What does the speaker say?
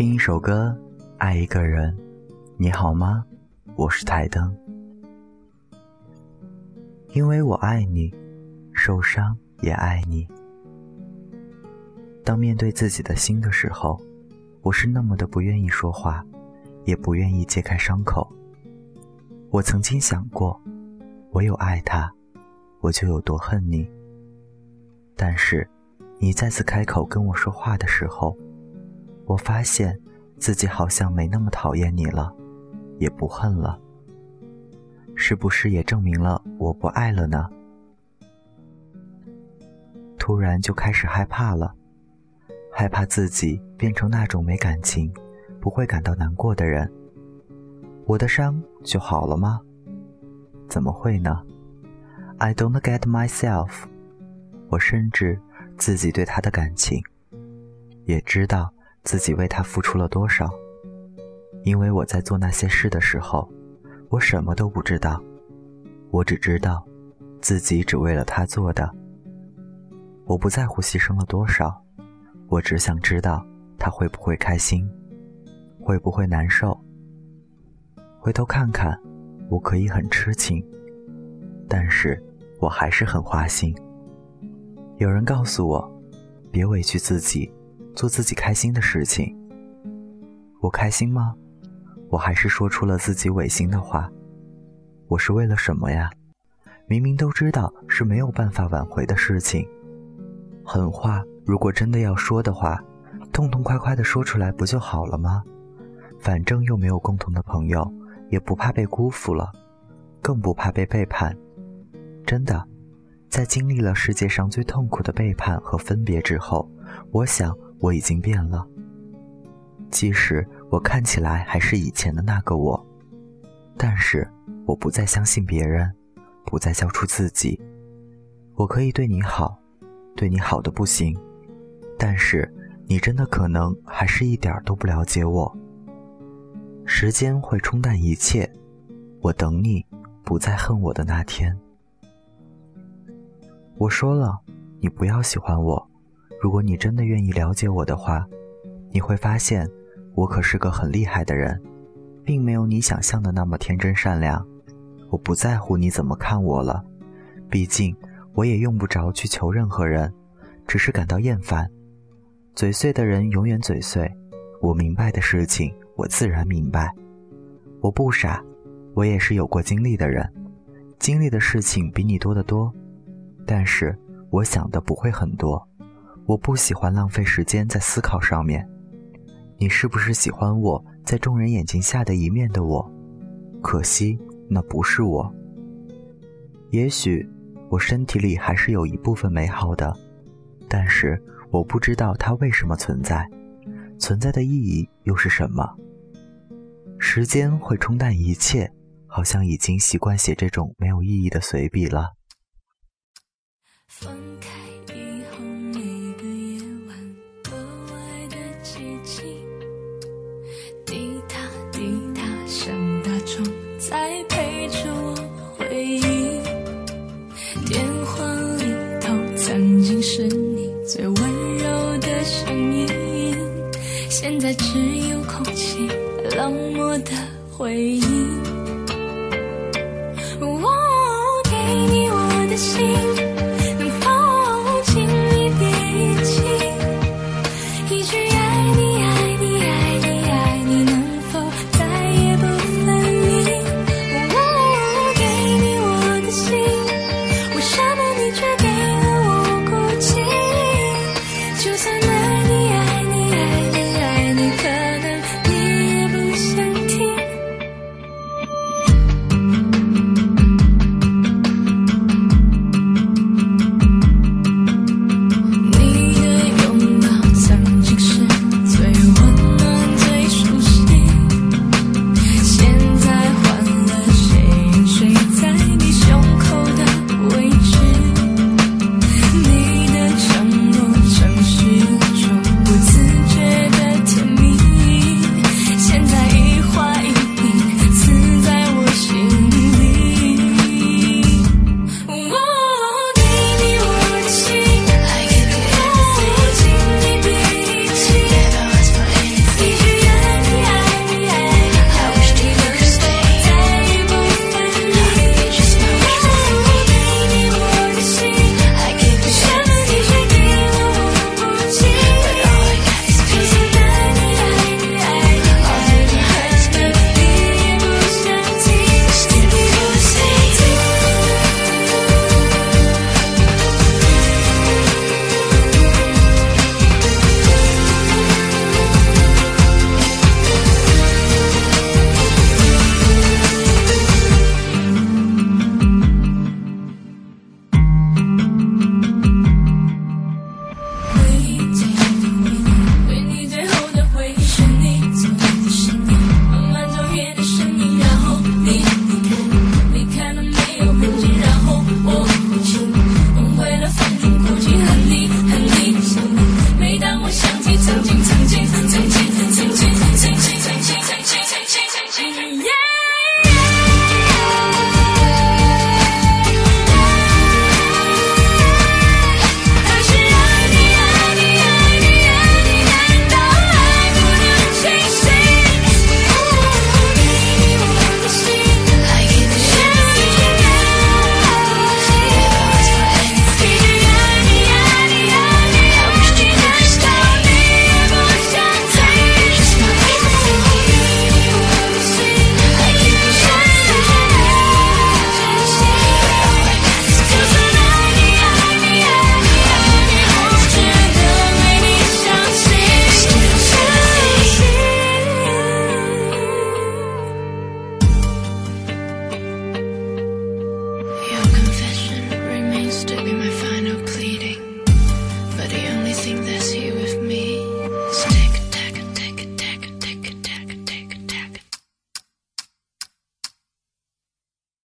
听一首歌，爱一个人，你好吗？我是台灯。因为我爱你，受伤也爱你。当面对自己的心的时候，我是那么的不愿意说话，也不愿意揭开伤口。我曾经想过，我有爱他，我就有多恨你。但是，你再次开口跟我说话的时候，我发现自己好像没那么讨厌你了，也不恨了。是不是也证明了我不爱了呢？突然就开始害怕了，害怕自己变成那种没感情、不会感到难过的人。我的伤就好了吗？怎么会呢？I don't get myself。我深知自己对他的感情，也知道自己为他付出了多少。因为我在做那些事的时候，我什么都不知道，我只知道自己只为了他做的。我不在乎牺牲了多少，我只想知道他会不会开心，会不会难受。回头看看，我可以很痴情，但是我还是很花心。有人告诉我，别委屈自己，做自己开心的事情。我开心吗？我还是说出了自己违心的话。我是为了什么呀？明明都知道是没有办法挽回的事情。狠话如果真的要说的话，痛痛快快的说出来不就好了吗？反正又没有共同的朋友，也不怕被辜负了，更不怕被背叛。真的。在经历了世界上最痛苦的背叛和分别之后，我想我已经变了。即使我看起来还是以前的那个我，但是我不再相信别人，不再交出自己。我可以对你好，对你好的不行，但是你真的可能还是一点都不了解我。时间会冲淡一切，我等你不再恨我的那天。我说了，你不要喜欢我。如果你真的愿意了解我的话，你会发现我可是个很厉害的人，并没有你想象的那么天真善良。我不在乎你怎么看我了，毕竟我也用不着去求任何人，只是感到厌烦。嘴碎的人永远嘴碎，我明白的事情我自然明白。我不傻，我也是有过经历的人，经历的事情比你多得多。但是我想的不会很多，我不喜欢浪费时间在思考上面。你是不是喜欢我在众人眼睛下的一面的我？可惜那不是我。也许我身体里还是有一部分美好的，但是我不知道它为什么存在，存在的意义又是什么？时间会冲淡一切，好像已经习惯写这种没有意义的随笔了。寂静。滴答滴答，像大钟在陪着我回忆。电话里头曾经是你最温柔的声音，现在只有空气冷漠的回忆。我给你我的心。曾经曾经曾经